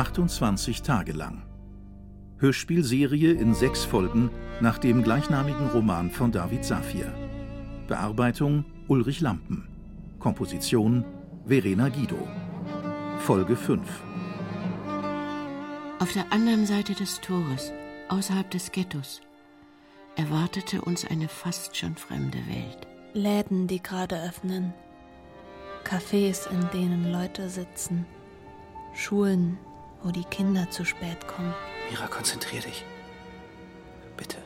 28 Tage lang. Hörspielserie in sechs Folgen nach dem gleichnamigen Roman von David Safir. Bearbeitung Ulrich Lampen. Komposition Verena Guido. Folge 5. Auf der anderen Seite des Tores, außerhalb des Ghettos, erwartete uns eine fast schon fremde Welt. Läden, die gerade öffnen, Cafés, in denen Leute sitzen, Schulen, wo die Kinder zu spät kommen. Mira, konzentrier dich. Bitte.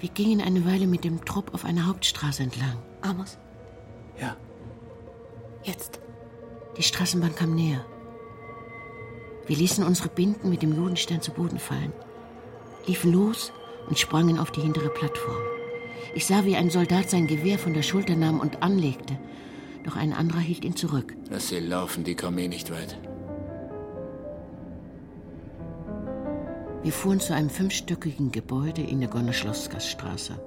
Wir gingen eine Weile mit dem Trupp auf einer Hauptstraße entlang. Amos, Ja. jetzt. Die Straßenbahn kam näher. Wir ließen unsere Binden mit dem Judenstern zu Boden fallen, liefen los und sprangen auf die hintere Plattform. Ich sah, wie ein Soldat sein Gewehr von der Schulter nahm und anlegte, doch ein anderer hielt ihn zurück. Lass sie laufen, die kommen eh nicht weit. Wir fuhren zu einem fünfstöckigen Gebäude in der Gornoschloskas-Straße.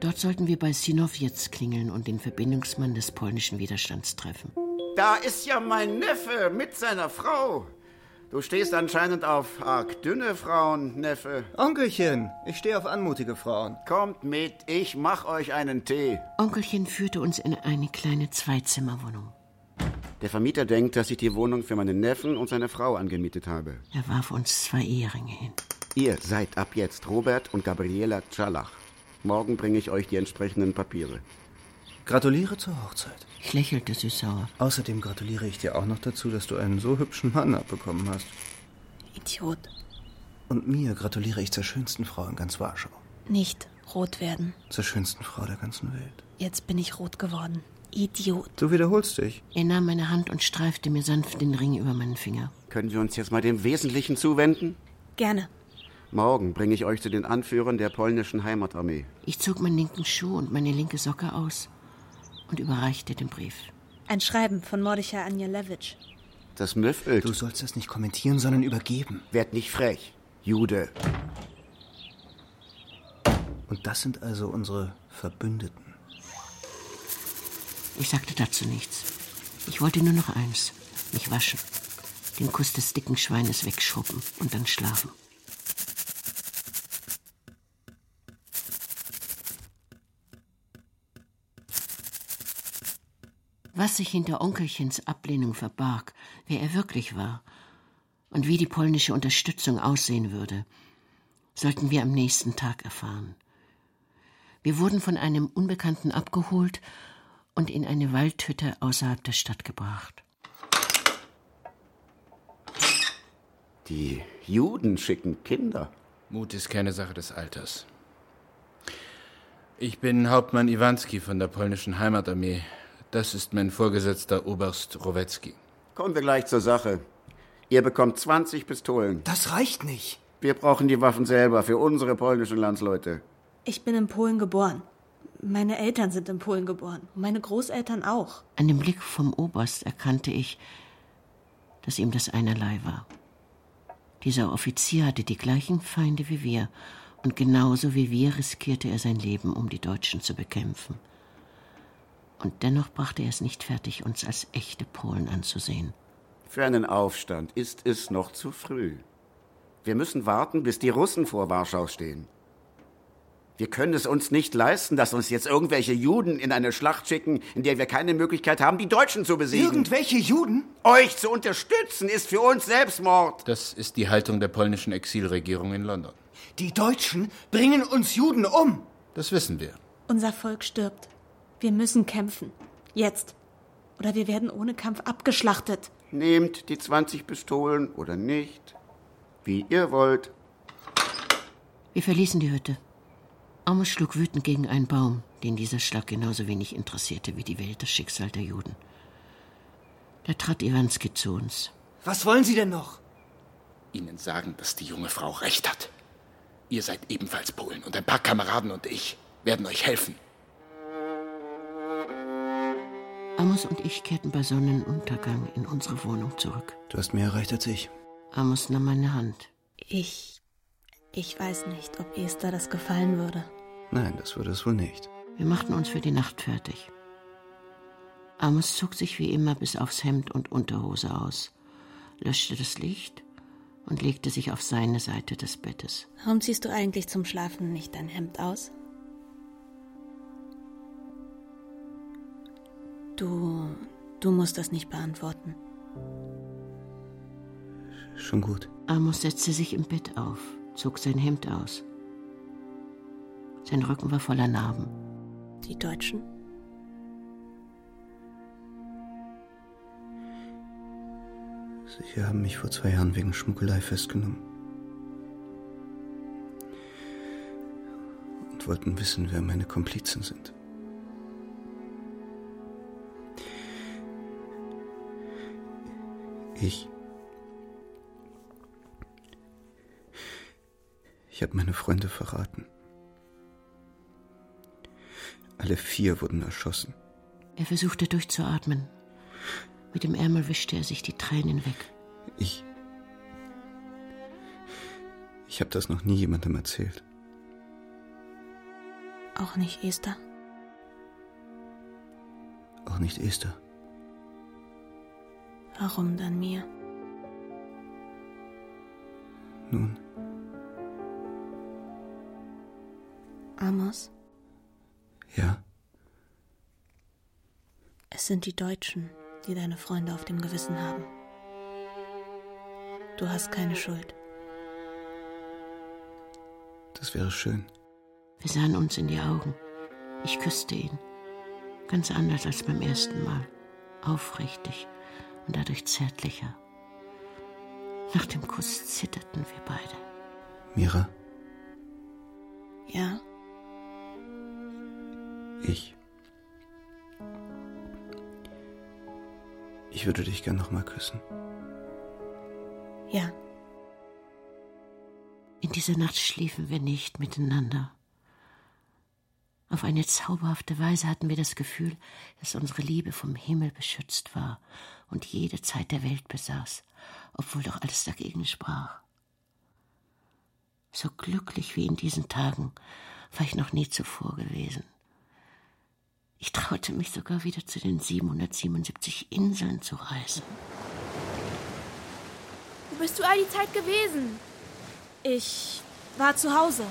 Dort sollten wir bei Sinowjetz klingeln und den Verbindungsmann des polnischen Widerstands treffen. Da ist ja mein Neffe mit seiner Frau. Du stehst anscheinend auf arg dünne Frauen, Neffe. Onkelchen, ich stehe auf anmutige Frauen. Kommt mit, ich mach euch einen Tee. Onkelchen führte uns in eine kleine Zweizimmerwohnung. Der Vermieter denkt, dass ich die Wohnung für meinen Neffen und seine Frau angemietet habe. Er warf uns zwei Eheringe hin. Ihr seid ab jetzt Robert und Gabriela Czalach. Morgen bringe ich euch die entsprechenden Papiere. Gratuliere zur Hochzeit. Ich lächelte süß-sauer. Außerdem gratuliere ich dir auch noch dazu, dass du einen so hübschen Mann abbekommen hast. Idiot. Und mir gratuliere ich zur schönsten Frau in ganz Warschau. Nicht rot werden. Zur schönsten Frau der ganzen Welt. Jetzt bin ich rot geworden. Idiot. Du wiederholst dich. Er nahm meine Hand und streifte mir sanft den Ring über meinen Finger. Können wir uns jetzt mal dem Wesentlichen zuwenden? Gerne. Morgen bringe ich euch zu den Anführern der polnischen Heimatarmee. Ich zog meinen linken Schuh und meine linke Socke aus und überreichte den Brief. Ein Schreiben von Mordechai Anjelewitsch. Das müffelt. Du sollst das nicht kommentieren, sondern übergeben. Werd nicht frech. Jude. Und das sind also unsere Verbündeten. Ich sagte dazu nichts. Ich wollte nur noch eins: mich waschen, den Kuss des dicken Schweines wegschrubben und dann schlafen. Was sich hinter Onkelchens Ablehnung verbarg, wer er wirklich war und wie die polnische Unterstützung aussehen würde, sollten wir am nächsten Tag erfahren. Wir wurden von einem Unbekannten abgeholt und in eine Waldhütte außerhalb der Stadt gebracht. Die Juden schicken Kinder. Mut ist keine Sache des Alters. Ich bin Hauptmann Iwanski von der polnischen Heimatarmee. Das ist mein Vorgesetzter Oberst Rowecki. Kommen wir gleich zur Sache. Ihr bekommt 20 Pistolen. Das reicht nicht. Wir brauchen die Waffen selber für unsere polnischen Landsleute. Ich bin in Polen geboren. Meine Eltern sind in Polen geboren. Meine Großeltern auch. An dem Blick vom Oberst erkannte ich, dass ihm das einerlei war. Dieser Offizier hatte die gleichen Feinde wie wir, und genauso wie wir riskierte er sein Leben, um die Deutschen zu bekämpfen. Und dennoch brachte er es nicht fertig, uns als echte Polen anzusehen. Für einen Aufstand ist es noch zu früh. Wir müssen warten, bis die Russen vor Warschau stehen. Wir können es uns nicht leisten, dass uns jetzt irgendwelche Juden in eine Schlacht schicken, in der wir keine Möglichkeit haben, die Deutschen zu besiegen. Irgendwelche Juden? Euch zu unterstützen ist für uns Selbstmord. Das ist die Haltung der polnischen Exilregierung in London. Die Deutschen bringen uns Juden um. Das wissen wir. Unser Volk stirbt. Wir müssen kämpfen. Jetzt. Oder wir werden ohne Kampf abgeschlachtet. Nehmt die 20 Pistolen oder nicht, wie ihr wollt. Wir verließen die Hütte. Amos schlug wütend gegen einen Baum, den dieser Schlag genauso wenig interessierte wie die Welt das Schicksal der Juden. Da trat Iwanski zu uns. Was wollen Sie denn noch? Ihnen sagen, dass die junge Frau recht hat. Ihr seid ebenfalls Polen und ein paar Kameraden und ich werden euch helfen. Amos und ich kehrten bei Sonnenuntergang in unsere Wohnung zurück. Du hast mehr erreicht als ich. Amos nahm meine Hand. Ich. Ich weiß nicht, ob Esther das gefallen würde. Nein, das würde es wohl nicht. Wir machten uns für die Nacht fertig. Amos zog sich wie immer bis aufs Hemd und Unterhose aus, löschte das Licht und legte sich auf seine Seite des Bettes. Warum ziehst du eigentlich zum Schlafen nicht dein Hemd aus? Du. Du musst das nicht beantworten. Schon gut. Amos setzte sich im Bett auf, zog sein Hemd aus. Sein Rücken war voller Narben. Die Deutschen? Sie haben mich vor zwei Jahren wegen Schmuggelei festgenommen. Und wollten wissen, wer meine Komplizen sind. Ich. Ich habe meine Freunde verraten. Alle vier wurden erschossen. Er versuchte durchzuatmen. Mit dem Ärmel wischte er sich die Tränen weg. Ich. Ich habe das noch nie jemandem erzählt. Auch nicht Esther? Auch nicht Esther. Warum dann mir? Nun, Amos, ja, es sind die Deutschen, die deine Freunde auf dem Gewissen haben. Du hast keine Schuld. das wäre schön. Wir sahen uns in die Augen. Ich küsste ihn. Ganz anders als beim ersten Mal. Aufrichtig und dadurch zärtlicher. Nach dem Kuss zitterten wir beide. Mira, Ja? Ich. Ich würde dich gern noch mal küssen. Ja. In dieser Nacht schliefen wir nicht miteinander. Auf eine zauberhafte Weise hatten wir das Gefühl, dass unsere Liebe vom Himmel beschützt war und jede Zeit der Welt besaß, obwohl doch alles dagegen sprach. So glücklich wie in diesen Tagen war ich noch nie zuvor gewesen. Ich traute mich sogar wieder zu den 777 Inseln zu reisen. Wo bist du all die Zeit gewesen? Ich war zu Hause.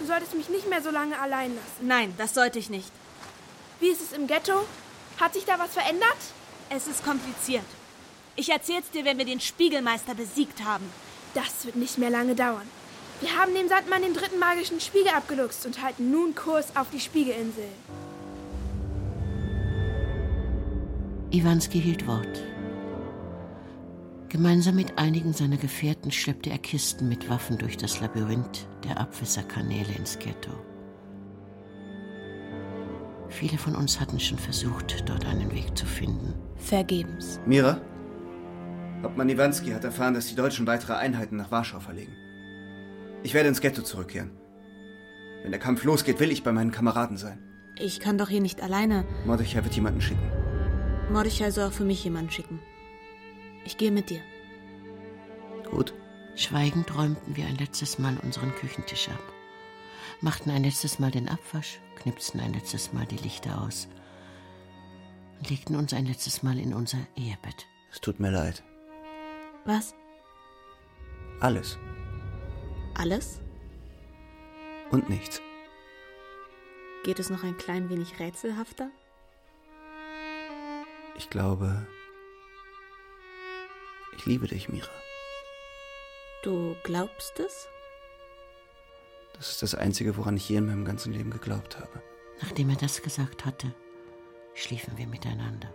Du solltest mich nicht mehr so lange allein lassen. Nein, das sollte ich nicht. Wie ist es im Ghetto? Hat sich da was verändert? Es ist kompliziert. Ich erzähl's dir, wenn wir den Spiegelmeister besiegt haben. Das wird nicht mehr lange dauern. Wir haben dem Sandmann den dritten magischen Spiegel abgeluchst und halten nun Kurs auf die Spiegelinsel. Iwanski hielt Wort. Gemeinsam mit einigen seiner Gefährten schleppte er Kisten mit Waffen durch das Labyrinth der Abwässerkanäle ins Ghetto. Viele von uns hatten schon versucht, dort einen Weg zu finden. Vergebens. Mira? Hauptmann Iwanski hat erfahren, dass die Deutschen weitere Einheiten nach Warschau verlegen. Ich werde ins Ghetto zurückkehren. Wenn der Kampf losgeht, will ich bei meinen Kameraden sein. Ich kann doch hier nicht alleine. Mordechai wird jemanden schicken. Mordechai soll auch für mich jemanden schicken. Ich gehe mit dir. Gut. Schweigend räumten wir ein letztes Mal unseren Küchentisch ab, machten ein letztes Mal den Abwasch, knipsten ein letztes Mal die Lichter aus und legten uns ein letztes Mal in unser Ehebett. Es tut mir leid. Was? Alles Alles? und nichts. Geht es noch ein klein wenig rätselhafter? Ich glaube, ich liebe dich, Mira. Du glaubst es? Das ist das Einzige, woran ich je in meinem ganzen Leben geglaubt habe. Nachdem er das gesagt hatte, schliefen wir miteinander.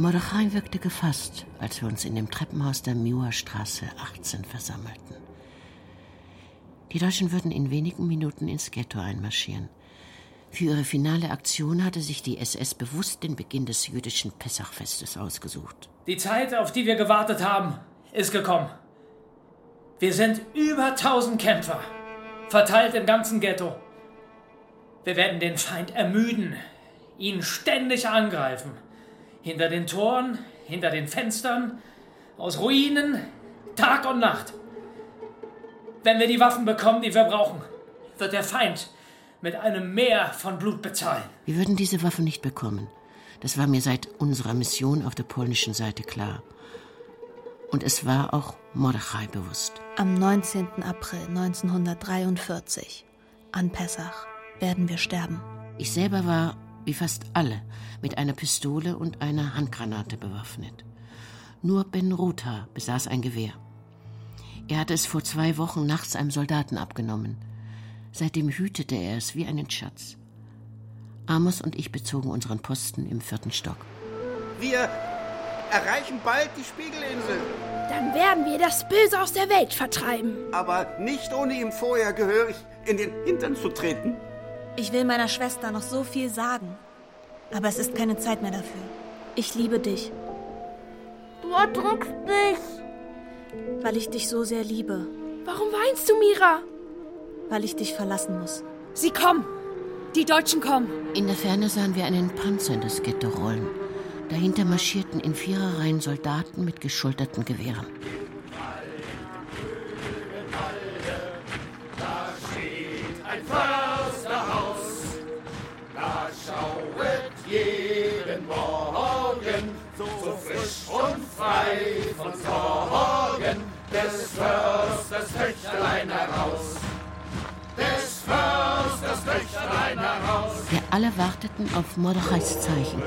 Mordechai wirkte gefasst, als wir uns in dem Treppenhaus der Muirstraße 18 versammelten. Die Deutschen würden in wenigen Minuten ins Ghetto einmarschieren. Für ihre finale Aktion hatte sich die SS bewusst den Beginn des jüdischen Pessachfestes ausgesucht. Die Zeit, auf die wir gewartet haben, ist gekommen. Wir sind über 1000 Kämpfer, verteilt im ganzen Ghetto. Wir werden den Feind ermüden, ihn ständig angreifen. Hinter den Toren, hinter den Fenstern, aus Ruinen, Tag und Nacht. Wenn wir die Waffen bekommen, die wir brauchen, wird der Feind mit einem Meer von Blut bezahlen. Wir würden diese Waffen nicht bekommen. Das war mir seit unserer Mission auf der polnischen Seite klar. Und es war auch Mordechai bewusst. Am 19. April 1943, an Pessach, werden wir sterben. Ich selber war, wie fast alle, mit einer Pistole und einer Handgranate bewaffnet. Nur Ben Rotha besaß ein Gewehr. Er hatte es vor zwei Wochen nachts einem Soldaten abgenommen. Seitdem hütete er es wie einen Schatz. Amos und ich bezogen unseren Posten im vierten Stock. Wir erreichen bald die Spiegelinsel. Dann werden wir das Böse aus der Welt vertreiben. Aber nicht ohne ihm vorher gehörig in den Hintern zu treten. Ich will meiner Schwester noch so viel sagen. Aber es ist keine Zeit mehr dafür. Ich liebe dich. Du erdrückst mich. Weil ich dich so sehr liebe. Warum weinst du, Mira? Weil ich dich verlassen muss. Sie kommen. Die Deutschen kommen. In der Ferne sahen wir einen Panzer in das Ghetto rollen. Dahinter marschierten in Viererreihen Soldaten mit geschulterten Gewehren. Und frei von Sorgen des Försters Töchterlein heraus. Des Försters Töchterlein heraus. Wir alle warteten auf Mordechais Zeichen.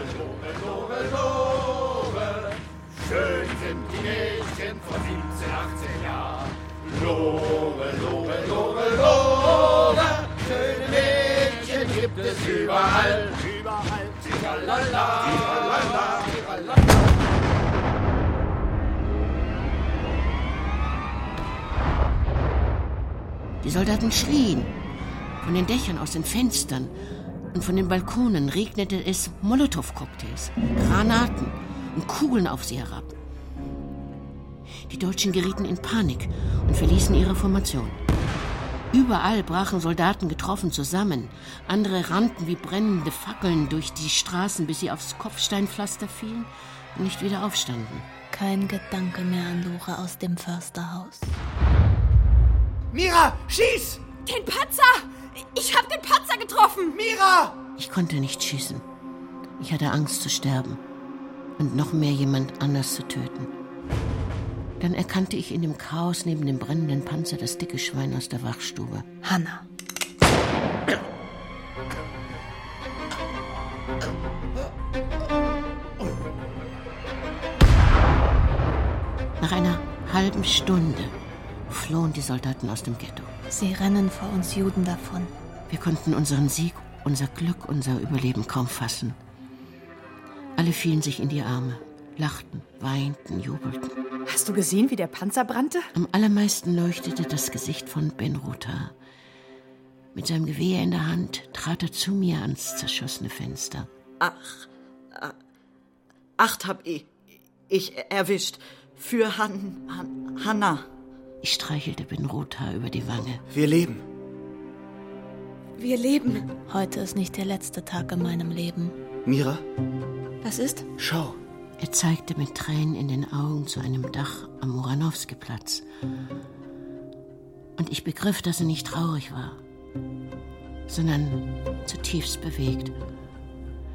Lobe, lobe, schön sind die Mädchen von 17, 18 Jahren. Lobe, lobe, lobe, lobe, schöne Mädchen gibt es überall. Überall. Tiralala, tiralala, tiralala. Die Soldaten schrien. Von den Dächern, aus den Fenstern und von den Balkonen regnete es Molotow-Cocktails, Granaten und Kugeln auf sie herab. Die Deutschen gerieten in Panik und verließen ihre Formation. Überall brachen Soldaten getroffen zusammen. Andere rannten wie brennende Fackeln durch die Straßen, bis sie aufs Kopfsteinpflaster fielen und nicht wieder aufstanden. Kein Gedanke mehr an Lore aus dem Försterhaus. Mira, schieß! Den Panzer! Ich hab den Panzer getroffen! Mira! Ich konnte nicht schießen. Ich hatte Angst zu sterben und noch mehr jemand anders zu töten. Dann erkannte ich in dem Chaos neben dem brennenden Panzer das dicke Schwein aus der Wachstube. Hanna. Nach einer halben Stunde flohen die Soldaten aus dem Ghetto. Sie rennen vor uns Juden davon. Wir konnten unseren Sieg, unser Glück, unser Überleben kaum fassen. Alle fielen sich in die Arme, lachten, weinten, jubelten. Hast du gesehen, wie der Panzer brannte? Am allermeisten leuchtete das Gesicht von Ben Rotha. Mit seinem Gewehr in der Hand trat er zu mir ans zerschossene Fenster. Ach, äh, acht hab ich, ich erwischt. Für Han, Han, Hanna. Ich streichelte Ben Rotha über die Wange. Wir leben. Wir leben. Heute ist nicht der letzte Tag in meinem Leben. Mira, Was ist? schau. Er zeigte mit Tränen in den Augen zu einem Dach am Muranowski-Platz. Und ich begriff, dass er nicht traurig war, sondern zutiefst bewegt.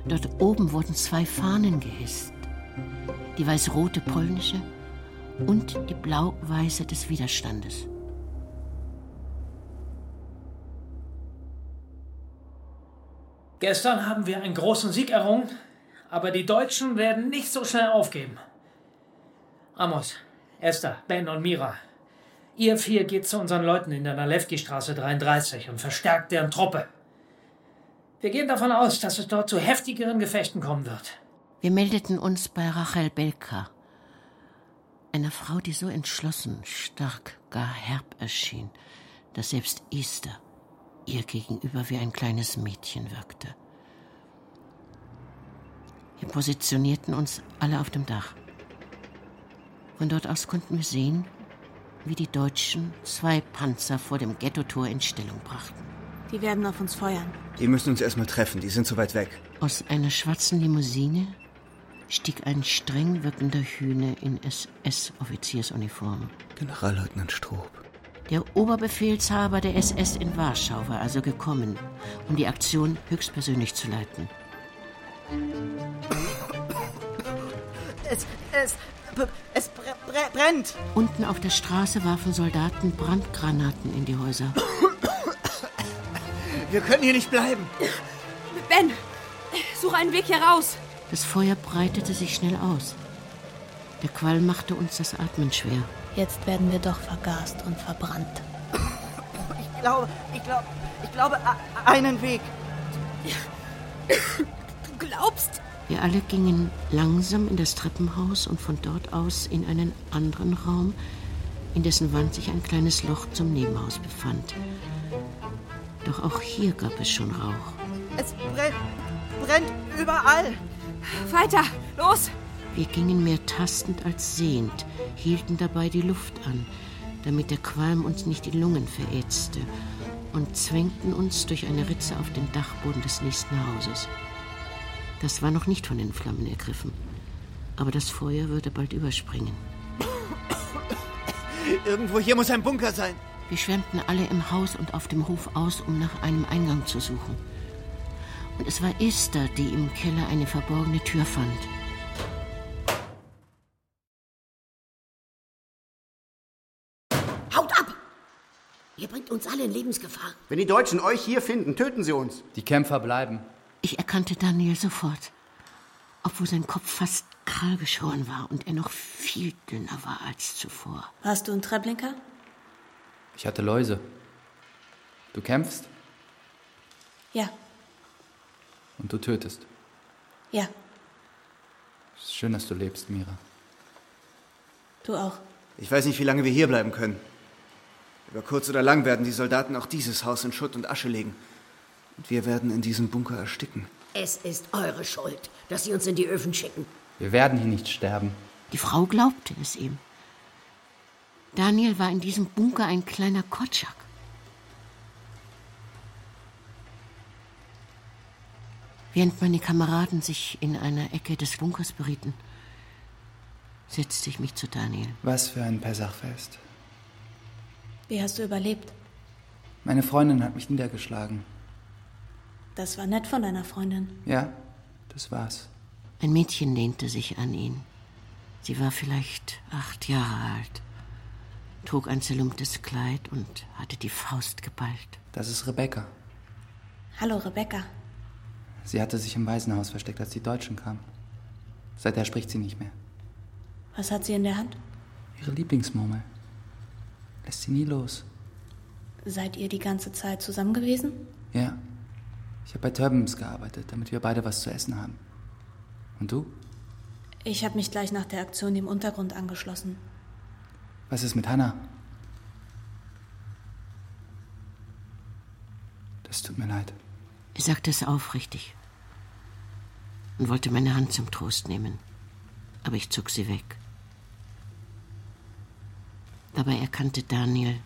Dort oben wurden zwei Fahnen gehisst. Die weiß-rote polnische und die blau-weiße des Widerstandes. Gestern haben wir einen großen Sieg errungen, aber die Deutschen werden nicht so schnell aufgeben. Amos, Esther, Ben und Mira, ihr vier geht zu unseren Leuten in der Nalewki-Straße 33 und verstärkt deren Truppe. Wir gehen davon aus, dass es dort zu heftigeren Gefechten kommen wird. Wir meldeten uns bei Rachel Belka, einer Frau, die so entschlossen, stark, gar herb erschien, dass selbst Esther ihr gegenüber wie ein kleines Mädchen wirkte. Wir positionierten uns alle auf dem Dach. Von dort aus konnten wir sehen, wie die Deutschen zwei Panzer vor dem Ghetto-Tor in Stellung brachten. Die werden auf uns feuern. Die müssen uns erstmal treffen, die sind zu weit weg. Aus einer schwarzen Limousine stieg ein streng wirkender Hühne in SS-Offiziersuniform. Generalleutnant Stroop. Der Oberbefehlshaber der SS in Warschau war also gekommen, um die Aktion höchstpersönlich zu leiten. Es, es, es brennt. Unten auf der Straße warfen Soldaten Brandgranaten in die Häuser. Wir können hier nicht bleiben. Ben, such einen Weg hier raus. Das Feuer breitete sich schnell aus. Der Qualm machte uns das Atmen schwer. Jetzt werden wir doch vergast und verbrannt. Ich glaube, ich glaube, ich glaube, einen Weg. Du glaubst? Wir alle gingen langsam in das Treppenhaus und von dort aus in einen anderen Raum, in dessen Wand sich ein kleines Loch zum Nebenhaus befand. Doch auch hier gab es schon Rauch. Es brennt, brennt überall. Weiter, los! Wir gingen mehr tastend als sehend, hielten dabei die Luft an, damit der Qualm uns nicht die Lungen verätzte, und zwängten uns durch eine Ritze auf den Dachboden des nächsten Hauses. Das war noch nicht von den Flammen ergriffen, aber das Feuer würde bald überspringen. Irgendwo hier muss ein Bunker sein. Wir schwärmten alle im Haus und auf dem Hof aus, um nach einem Eingang zu suchen. Und es war Esther, die im Keller eine verborgene Tür fand. Haut ab! Ihr bringt uns alle in Lebensgefahr. Wenn die Deutschen euch hier finden, töten sie uns. Die Kämpfer bleiben. Ich erkannte Daniel sofort, obwohl sein Kopf fast kahl geschoren war und er noch viel dünner war als zuvor. Warst du ein Treblinka? Ich hatte Läuse. Du kämpfst? Ja. Und du tötest? Ja. Es ist schön, dass du lebst, Mira. Du auch. Ich weiß nicht, wie lange wir hier bleiben können. Über kurz oder lang werden die Soldaten auch dieses Haus in Schutt und Asche legen. Und wir werden in diesem Bunker ersticken. Es ist eure Schuld, dass sie uns in die Öfen schicken. Wir werden hier nicht sterben. Die Frau glaubte es ihm. Daniel war in diesem Bunker ein kleiner Kotschak. Während meine Kameraden sich in einer Ecke des Bunkers berieten, setzte ich mich zu Daniel. Was für ein Pessachfest. Wie hast du überlebt? Meine Freundin hat mich niedergeschlagen. Das war nett von deiner Freundin. Ja, das war's. Ein Mädchen lehnte sich an ihn. Sie war vielleicht acht Jahre alt, trug ein zerlumptes Kleid und hatte die Faust geballt. Das ist Rebecca. Hallo, Rebecca. Sie hatte sich im Waisenhaus versteckt, als die Deutschen kamen. Seither spricht sie nicht mehr. Was hat sie in der Hand? Ihre Lieblingsmurmel. Lässt sie nie los. Seid ihr die ganze Zeit zusammen gewesen? Ja. Ich habe bei Turbans gearbeitet, damit wir beide was zu essen haben. Und du? Ich habe mich gleich nach der Aktion dem Untergrund angeschlossen. Was ist mit Hannah? Das tut mir leid. Er sagte es aufrichtig und wollte meine Hand zum Trost nehmen, aber ich zog sie weg. Dabei erkannte Daniel,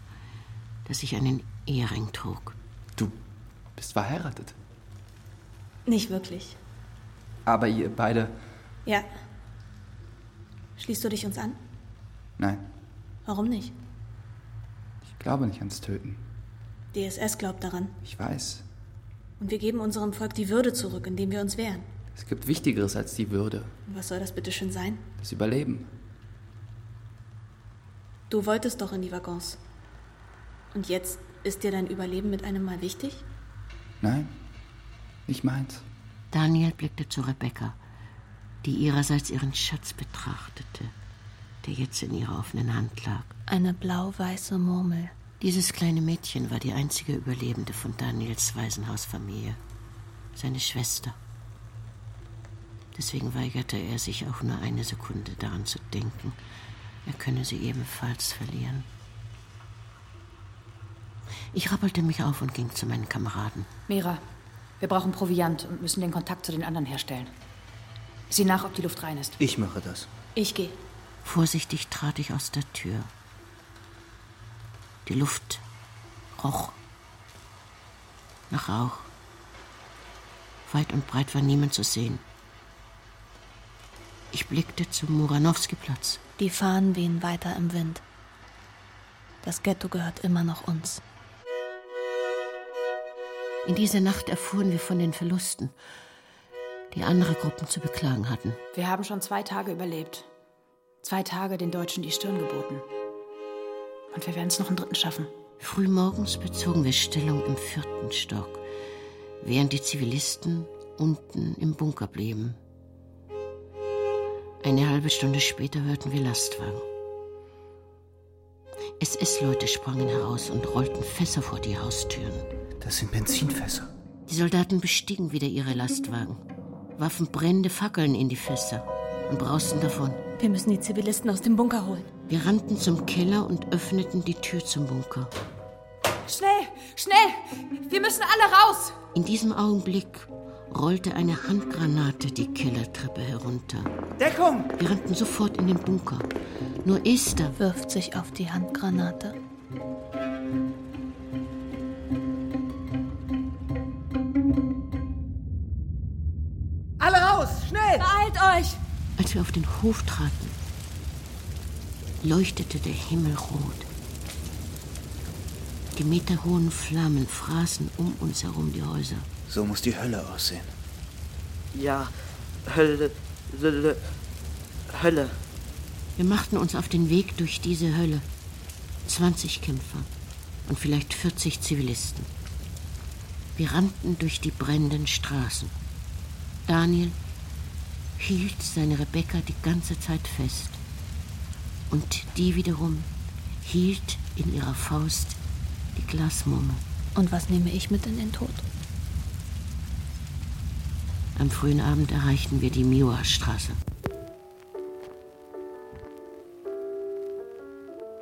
dass ich einen Ehering trug. Du bist verheiratet. Nicht wirklich. Aber ihr beide. Ja. Schließt du dich uns an? Nein, Warum nicht? ich glaube nicht ans Töten. Die SS glaubt daran. Ich weiß. Und wir geben unserem Volk die Würde zurück, indem wir uns wehren. Es gibt Wichtigeres als die Würde. Und was soll das bitte schön sein? Das Überleben. Du wolltest doch in die Waggons. Und jetzt ist dir dein Überleben mit einem Mal wichtig? Nein, nicht meins. Daniel blickte zu Rebecca, die ihrerseits ihren Schatz betrachtete, der jetzt in ihrer offenen Hand lag. Eine blau-weiße Murmel. Dieses kleine Mädchen war die einzige Überlebende von Daniels Waisenhausfamilie. Seine Schwester. Deswegen weigerte er sich auch nur eine Sekunde daran zu denken, er könne sie ebenfalls verlieren. Ich rappelte mich auf und ging zu meinen Kameraden. Mira, wir brauchen Proviant und müssen den Kontakt zu den anderen herstellen. Sieh nach, ob die Luft rein ist. Ich mache das. Ich gehe. Vorsichtig trat ich aus der Tür. Die Luft roch nach Rauch. Weit und breit war niemand zu sehen. Ich blickte zum Muranowski-Platz. Die Fahnen wehen weiter im Wind. Das Ghetto gehört immer noch uns. In dieser Nacht erfuhren wir von den Verlusten, die andere Gruppen zu beklagen hatten. Wir haben schon zwei Tage überlebt. Zwei Tage den Deutschen die Stirn geboten. Und wir werden es noch einen dritten schaffen. Frühmorgens bezogen wir Stellung im vierten Stock, während die Zivilisten unten im Bunker blieben. Eine halbe Stunde später hörten wir Lastwagen. SS-Leute sprangen heraus und rollten Fässer vor die Haustüren. Das sind Benzinfässer. Die Soldaten bestiegen wieder ihre Lastwagen, warfen brennende Fackeln in die Fässer und brausten davon. Wir müssen die Zivilisten aus dem Bunker holen. Wir rannten zum Keller und öffneten die Tür zum Bunker. Schnell, schnell! Wir müssen alle raus! In diesem Augenblick rollte eine Handgranate die Kellertreppe herunter. Deckung! Wir rannten sofort in den Bunker. Nur Esther wirft sich auf die Handgranate. Alle raus! Schnell! Beeilt euch! Als wir auf den Hof traten, leuchtete der Himmel rot. Die meterhohen Flammen fraßen um uns herum die Häuser. So muss die Hölle aussehen. Ja, Hölle, Hölle, Hölle. Wir machten uns auf den Weg durch diese Hölle. 20 Kämpfer und vielleicht 40 Zivilisten. Wir rannten durch die brennenden Straßen. Daniel hielt seine Rebecca die ganze Zeit fest. Und die wiederum hielt in ihrer Faust die Glasmumme. Und was nehme ich mit in den Tod? Am frühen Abend erreichten wir die Miwa-Straße.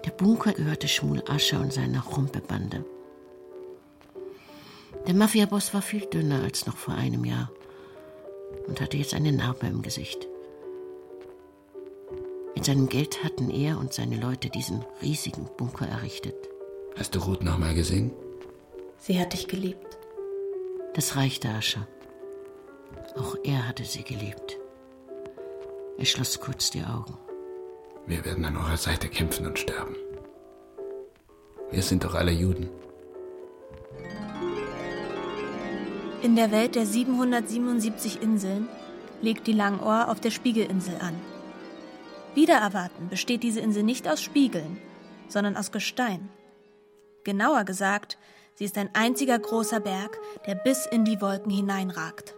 Der Bunker gehörte Schmul Ascher und seiner Rumpebande. Der Mafiaboss war viel dünner als noch vor einem Jahr und hatte jetzt eine Narbe im Gesicht. Mit seinem Geld hatten er und seine Leute diesen riesigen Bunker errichtet. Hast du Ruth noch mal gesehen? Sie hat dich geliebt. Das reichte Ascher. Auch er hatte sie geliebt. Er schloss kurz die Augen. Wir werden an eurer Seite kämpfen und sterben. Wir sind doch alle Juden. In der Welt der 777 Inseln legt die Langohr auf der Spiegelinsel an. Wieder erwarten besteht diese Insel nicht aus Spiegeln, sondern aus Gestein. Genauer gesagt, sie ist ein einziger großer Berg, der bis in die Wolken hineinragt.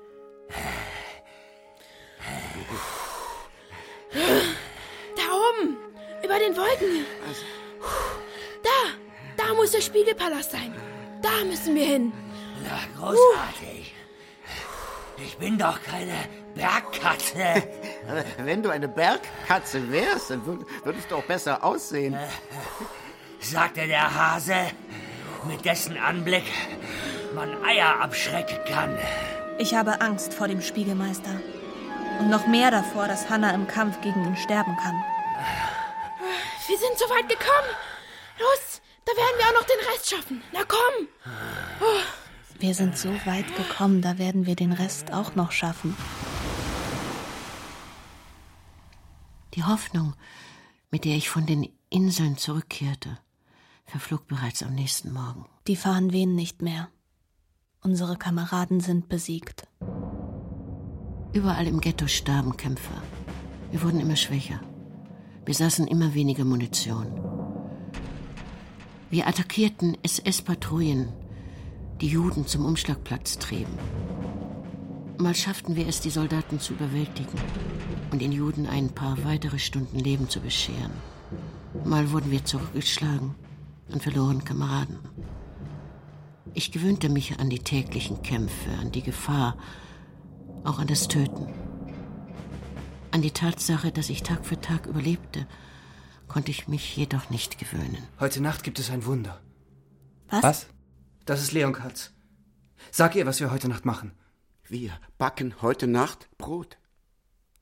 Da oben, über den Wolken. Da, da muss der Spiegelpalast sein. Da müssen wir hin. Na, großartig. Ich bin doch keine Bergkatze. Wenn du eine Bergkatze wärst, dann würd, würdest du auch besser aussehen. Sagte der Hase, mit dessen Anblick man Eier abschrecken kann. Ich habe Angst vor dem Spiegelmeister. Und noch mehr davor, dass Hannah im Kampf gegen ihn sterben kann. Wir sind so weit gekommen. Los, da werden wir auch noch den Rest schaffen. Na komm. Oh. Wir sind so weit gekommen, da werden wir den Rest auch noch schaffen. Die Hoffnung, mit der ich von den Inseln zurückkehrte, verflog bereits am nächsten Morgen. Die Fahnen wehen nicht mehr. Unsere Kameraden sind besiegt. Überall im Ghetto starben Kämpfer. Wir wurden immer schwächer, besaßen immer weniger Munition. Wir attackierten SS-Patrouillen, die Juden zum Umschlagplatz trieben. Mal schafften wir es, die Soldaten zu überwältigen und den Juden ein paar weitere Stunden Leben zu bescheren. Mal wurden wir zurückgeschlagen und verloren Kameraden. Ich gewöhnte mich an die täglichen Kämpfe, an die Gefahr, auch an das Töten. An die Tatsache, dass ich Tag für Tag überlebte, konnte ich mich jedoch nicht gewöhnen. Heute Nacht gibt es ein Wunder. Was? Was? Das ist Leon Katz. Sag ihr, was wir heute Nacht machen. Wir backen heute Nacht Brot.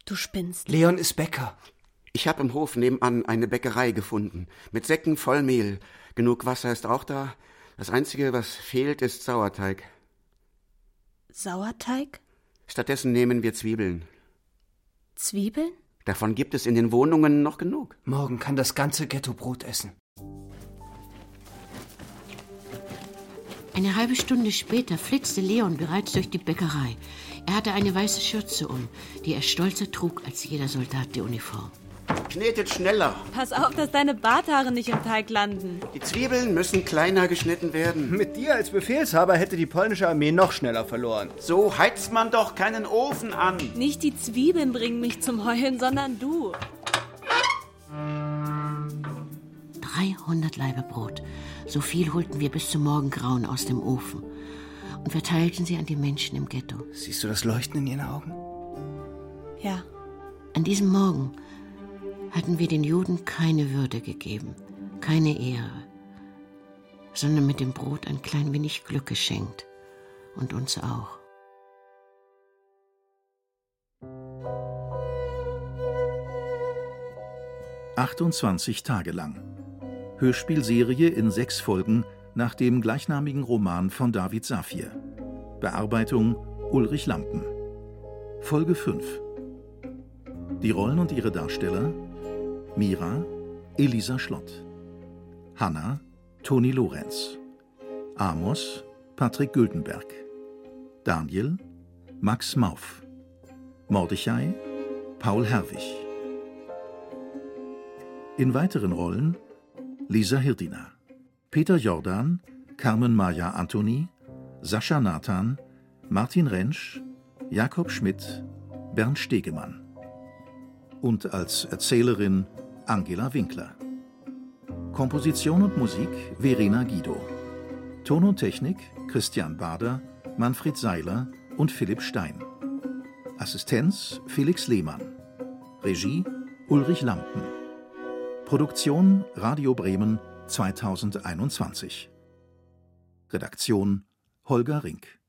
Du spinnst. Leon ist Bäcker. Ich habe im Hof nebenan eine Bäckerei gefunden. Mit Säcken voll Mehl. Genug Wasser ist auch da. Das Einzige, was fehlt, ist Sauerteig. Sauerteig? Stattdessen nehmen wir Zwiebeln. Zwiebeln? Davon gibt es in den Wohnungen noch genug. Morgen kann das ganze Ghetto Brot essen. Eine halbe Stunde später flitzte Leon bereits durch die Bäckerei. Er hatte eine weiße Schürze um, die er stolzer trug als jeder Soldat die Uniform. Knetet schneller. Pass auf, dass deine Barthaare nicht im Teig landen. Die Zwiebeln müssen kleiner geschnitten werden. Mit dir als Befehlshaber hätte die polnische Armee noch schneller verloren. So heizt man doch keinen Ofen an. Nicht die Zwiebeln bringen mich zum Heulen, sondern du. 300 Laibe Brot. So viel holten wir bis zum Morgengrauen aus dem Ofen und verteilten sie an die Menschen im Ghetto. Siehst du das Leuchten in ihren Augen? Ja. An diesem Morgen hatten wir den Juden keine Würde gegeben, keine Ehre, sondern mit dem Brot ein klein wenig Glück geschenkt. Und uns auch. »28 Tage lang«. Hörspielserie in sechs Folgen nach dem gleichnamigen Roman von David Safir. Bearbeitung Ulrich Lampen. Folge 5. Die Rollen und ihre Darsteller Mira, Elisa Schlott. Hanna, Toni Lorenz. Amos, Patrick Güldenberg. Daniel, Max Mauf. Mordechai, Paul Herwig. In weiteren Rollen Lisa Hirdina, Peter Jordan, Carmen Maja Antoni, Sascha Nathan, Martin Rentsch, Jakob Schmidt, Bernd Stegemann. Und als Erzählerin Angela Winkler. Komposition und Musik Verena Guido. Ton und Technik Christian Bader, Manfred Seiler und Philipp Stein. Assistenz Felix Lehmann. Regie Ulrich Lampen. Produktion Radio Bremen 2021. Redaktion Holger Rink